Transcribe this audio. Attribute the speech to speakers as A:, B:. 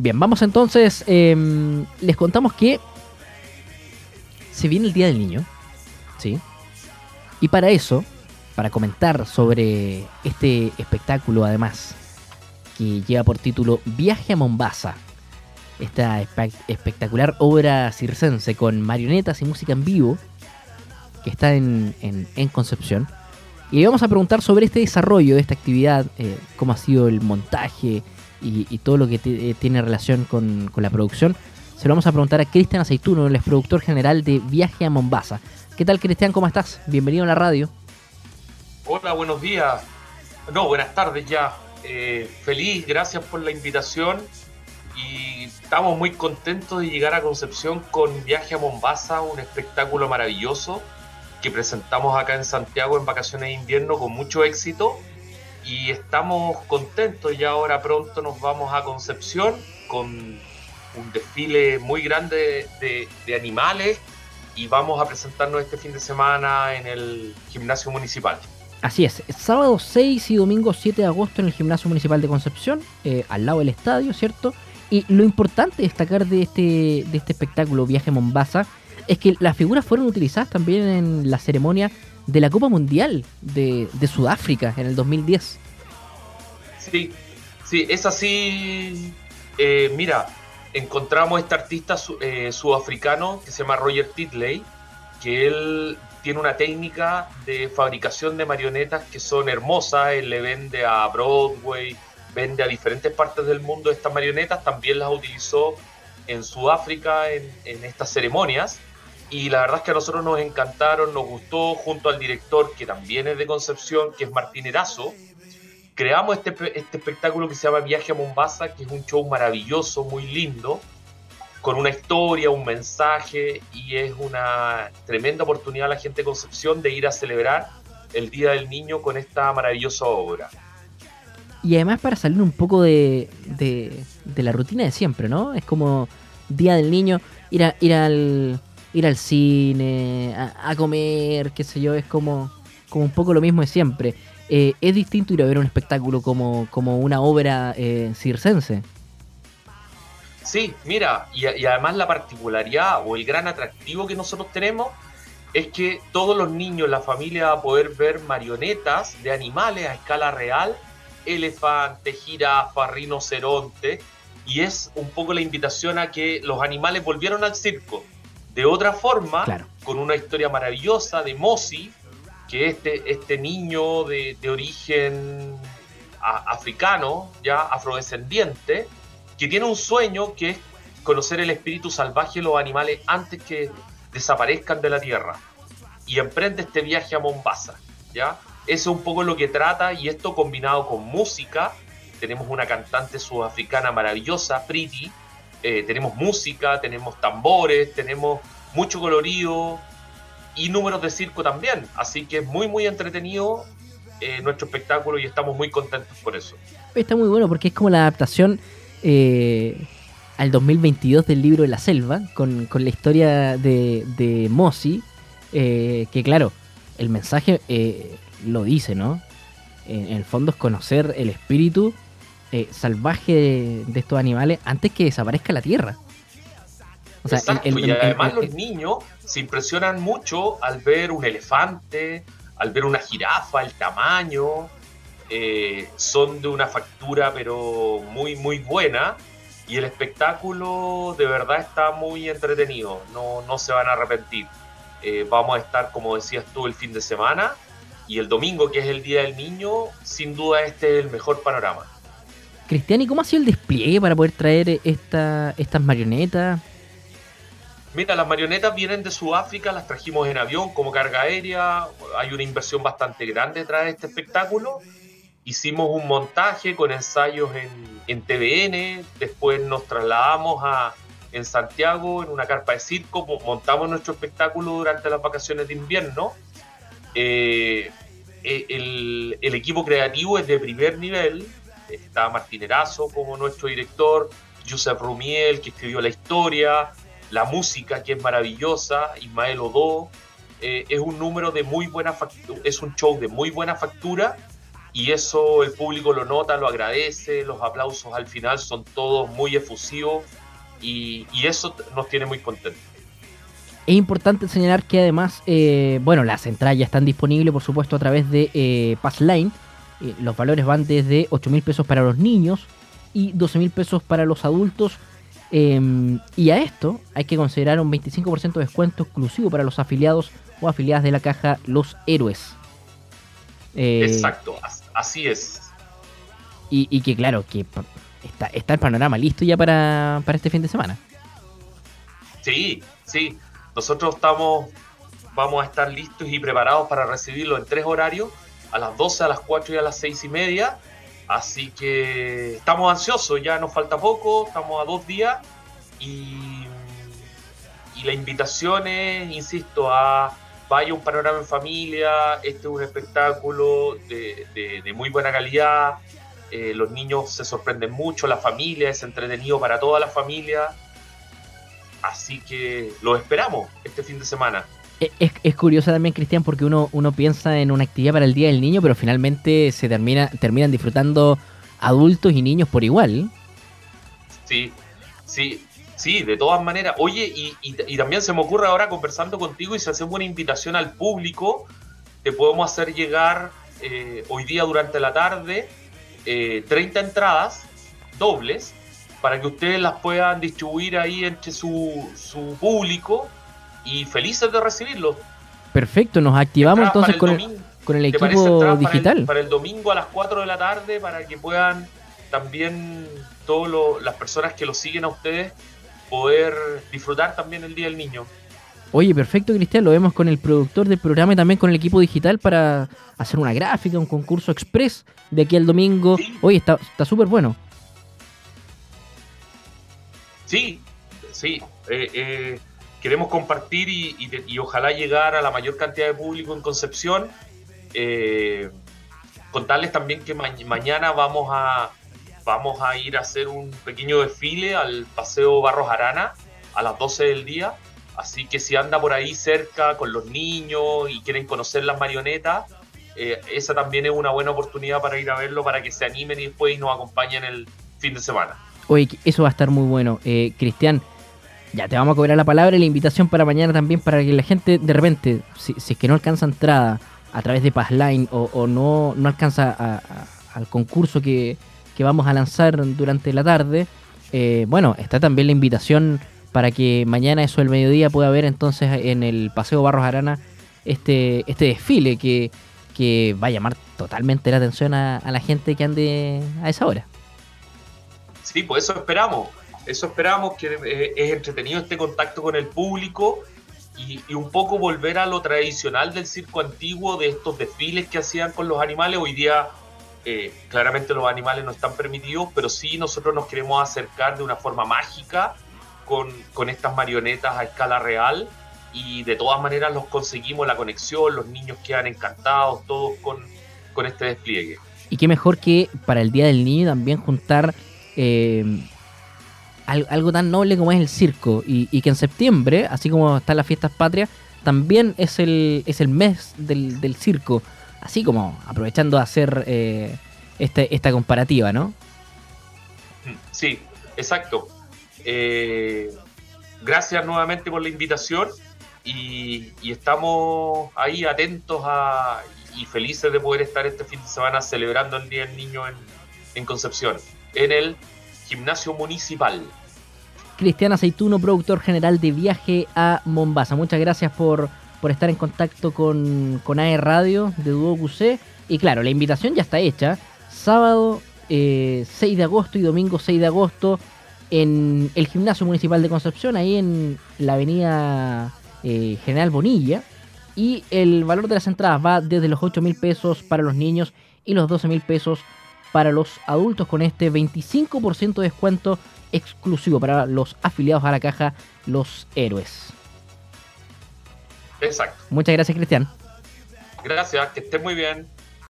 A: Bien, vamos entonces. em, les contamos que se viene el Día del Niño. ¿Sí? Y para eso, para comentar sobre este espectáculo, además, que lleva por título Viaje a Mombasa. Esta espe- espectacular obra circense con marionetas y música en vivo que está en, en- en Concepción. Y vamos a preguntar sobre este desarrollo de esta actividad, eh, cómo ha sido el montaje y, todo lo que eh, tiene relación con, con la producción. Se lo vamos a preguntar a Cristian Aceituno, el productor general de Viaje a Mombasa. ¿Qué tal, Cristian? ¿Cómo estás? Bienvenido a la radio.
B: Hola, buenos días. No, buenas tardes ya. Eh, feliz, gracias por la invitación. Y estamos muy contentos de llegar a Concepción con Viaje a Mombasa, un espectáculo maravilloso que presentamos acá en Santiago en vacaciones de invierno con mucho éxito. Y estamos contentos, ya ahora pronto nos vamos a Concepción con un desfile muy grande de, animales y vamos a presentarnos este fin de semana en el gimnasio municipal.
A: Así es, sábado 6 y domingo 7 de agosto en el Gimnasio Municipal de Concepción, eh, al lado del estadio, ¿cierto? Y lo importante destacar de este, de este espectáculo Viaje Mombasa es que las figuras fueron utilizadas también en la ceremonia de la Copa Mundial de, Sudáfrica en el 2010.
B: Sí, sí, es así. Eh, mira, encontramos este artista eh, sudafricano que se llama Roger Titley, que él tiene una técnica de fabricación de marionetas que son hermosas. Él le vende a Broadway, vende a diferentes partes del mundo estas marionetas. También las utilizó en Sudáfrica en estas ceremonias. Y la verdad es que a nosotros nos encantaron, nos gustó, junto al director, que también es de Concepción, que es Martín Erazo creamos este, este espectáculo que se llama Viaje a Mombasa, que es un show maravilloso, muy lindo, con una historia, un mensaje, y es una tremenda oportunidad a la gente de Concepción de ir a celebrar el Día del Niño con esta maravillosa obra.
A: Y además para salir un poco de, de, de la rutina de siempre, ¿no? Es como Día del Niño, ir, a, ir, al, ir al cine, a, a comer, qué sé yo, es como, como un poco lo mismo de siempre. Eh, es distinto ir a ver un espectáculo como, como una obra eh, circense.
B: Sí, mira, y, además la particularidad o el gran atractivo que nosotros tenemos es que todos los niños, la familia va a poder ver marionetas de animales a escala real, elefante, jirafa, rinoceronte, y es un poco la invitación a que los animales volvieron al circo. De otra forma,
A: Claro.
B: con una historia maravillosa de Mosi, que este, este niño de, de origen a- africano, ya afrodescendiente, que tiene un sueño que es conocer el espíritu salvaje de los animales antes que desaparezcan de la tierra. Y emprende este viaje a Mombasa, ¿ya? Eso es un poco lo que trata y esto combinado con música. Tenemos una cantante sudafricana maravillosa, Pretty. Eh, tenemos música, tenemos tambores, tenemos mucho colorido y números de circo también. Así que es muy, muy entretenido eh, nuestro espectáculo y estamos muy contentos por eso.
A: Está muy bueno porque es como la adaptación eh, al 2022 del libro de la selva, con, con la historia de, de Mosi, eh, que claro, el mensaje lo dice, ¿no? En el fondo es conocer el espíritu eh, salvaje de, de estos animales antes que desaparezca la tierra. O sea,
B: Exacto,
A: el- el-
B: y además
A: el-
B: los niños se impresionan mucho al ver un elefante, al ver una jirafa, el tamaño, eh, son de una factura pero muy muy buena y el espectáculo de verdad está muy entretenido, no, no se van a arrepentir. Eh, vamos a estar, como decías tú, el fin de semana y el domingo, que es el Día del Niño, sin duda este es el mejor panorama.
A: Cristian, ¿y cómo ha sido el despliegue para poder traer esta, estas marionetas?
B: Mira, las marionetas vienen de Sudáfrica, las trajimos en avión como carga aérea. Hay una inversión bastante grande detrás de este espectáculo. Hicimos un montaje con ensayos en, en TVN, después nos trasladamos a, en Santiago en una carpa de circo, mo- montamos nuestro espectáculo durante las vacaciones de invierno. Eh, eh, el equipo creativo es de primer nivel, está Martín Erazo como nuestro director, Josep Rumiel que escribió la historia, la música que es maravillosa, Ismael Odó, eh, es un número de muy buena factura, es un show de muy buena factura y eso el público lo nota, lo agradece, los aplausos al final son todos muy efusivos y, eso nos tiene muy contentos.
A: Es importante señalar que además, eh, bueno, las entradas ya están disponibles, por supuesto, a través de eh, Passline. Eh, los valores van desde 8 mil pesos para los niños y 12 mil pesos para los adultos. Em, y a esto hay que considerar un 25% de descuento exclusivo para los afiliados o afiliadas de la caja Los Héroes.
B: Exacto, así es.
A: Y, que claro, que está, está el panorama listo ya para, para este fin de semana.
B: Sí, sí. Nosotros estamos, vamos a estar listos y preparados para recibirlo en tres horarios, a las 12, a las 4 y a las 6 y media. Así que estamos ansiosos, ya nos falta poco, estamos a dos días y, y la invitación es, insisto, a vaya un panorama en familia, este es un espectáculo de, de, muy buena calidad, eh, los niños se sorprenden mucho, la familia es entretenido para toda la familia Así que lo esperamos este fin de semana.
A: Es, es curioso también, Cristian, porque uno, uno piensa en una actividad para el Día del Niño, pero finalmente se termina, terminan disfrutando adultos y niños por igual.
B: Sí, sí, sí, de todas maneras. Oye, y, también se me ocurre ahora conversando contigo y si hacemos una invitación al público, te podemos hacer llegar eh, hoy día durante la tarde 30 eh, entradas dobles para que ustedes las puedan distribuir ahí entre su, su público y felices de recibirlo.
A: Perfecto, nos activamos entonces con, el, con el equipo digital.
B: Para el, domingo a las 4 de la tarde para que puedan también todas las personas que lo siguen a ustedes poder disfrutar también el Día del Niño.
A: Oye, perfecto, Cristian. Lo vemos con el productor del programa y también con el equipo digital para hacer una gráfica, un concurso express de aquí al domingo. Oye, está súper bueno.
B: Sí, sí. Eh, eh, queremos compartir y, ojalá llegar a la mayor cantidad de público en Concepción. Eh, contarles también que mañana vamos a, vamos a ir a hacer un pequeño desfile al Paseo Barros Arana a las 12 del día. Así que si anda por ahí cerca con los niños y quieren conocer las marionetas, esa también es una buena oportunidad para ir a verlo, para que se animen y después nos acompañen el fin de semana.
A: Oye, eso va a estar muy bueno. Eh, Cristian, ya te vamos a cobrar la palabra y la invitación para mañana también para que la gente de repente, si, es que no alcanza entrada a través de Passline o, o no, no alcanza al concurso que, vamos a lanzar durante la tarde, eh, bueno, está también la invitación para que mañana, eso del mediodía, pueda haber entonces en el Paseo Barros Arana este, este desfile que, que va a llamar totalmente la atención a la gente que ande a esa hora.
B: Sí, pues eso esperamos. Eso esperamos, que eh, es entretenido este contacto con el público y, un poco volver a lo tradicional del circo antiguo, de estos desfiles que hacían con los animales. Hoy día, eh, claramente los animales no están permitidos, pero sí nosotros nos queremos acercar de una forma mágica con, con estas marionetas a escala real y de todas maneras los conseguimos la conexión, los niños quedan encantados, todos con, con este despliegue.
A: Y qué mejor que para el Día del Niño también juntar eh, algo tan noble como es el circo y, que en septiembre, así como están las fiestas patrias, también es el, es el mes del, circo, así como aprovechando de hacer eh, este, esta comparativa, ¿no?
B: Sí, exacto. Eh, gracias nuevamente por la invitación y, estamos ahí atentos a, y felices de poder estar este fin de semana celebrando el Día del Niño en, en Concepción en el gimnasio municipal.
A: Cristian Aceituno, productor general de Viaje a Mombasa. Muchas gracias por, por estar en contacto con, con AE Radio de Duo QC. Y claro, la invitación ya está hecha. Sábado 6 eh, de agosto y domingo 6 de agosto en el Gimnasio Municipal de Concepción, ahí en la avenida eh, General Bonilla. Y el valor de las entradas va desde los 8 mil pesos para los niños y los 12 mil pesos para los adultos con este 25% de descuento exclusivo para los afiliados a la caja Los Héroes.
B: Exacto.
A: Muchas gracias, Cristian.
B: Gracias, que esté muy bien.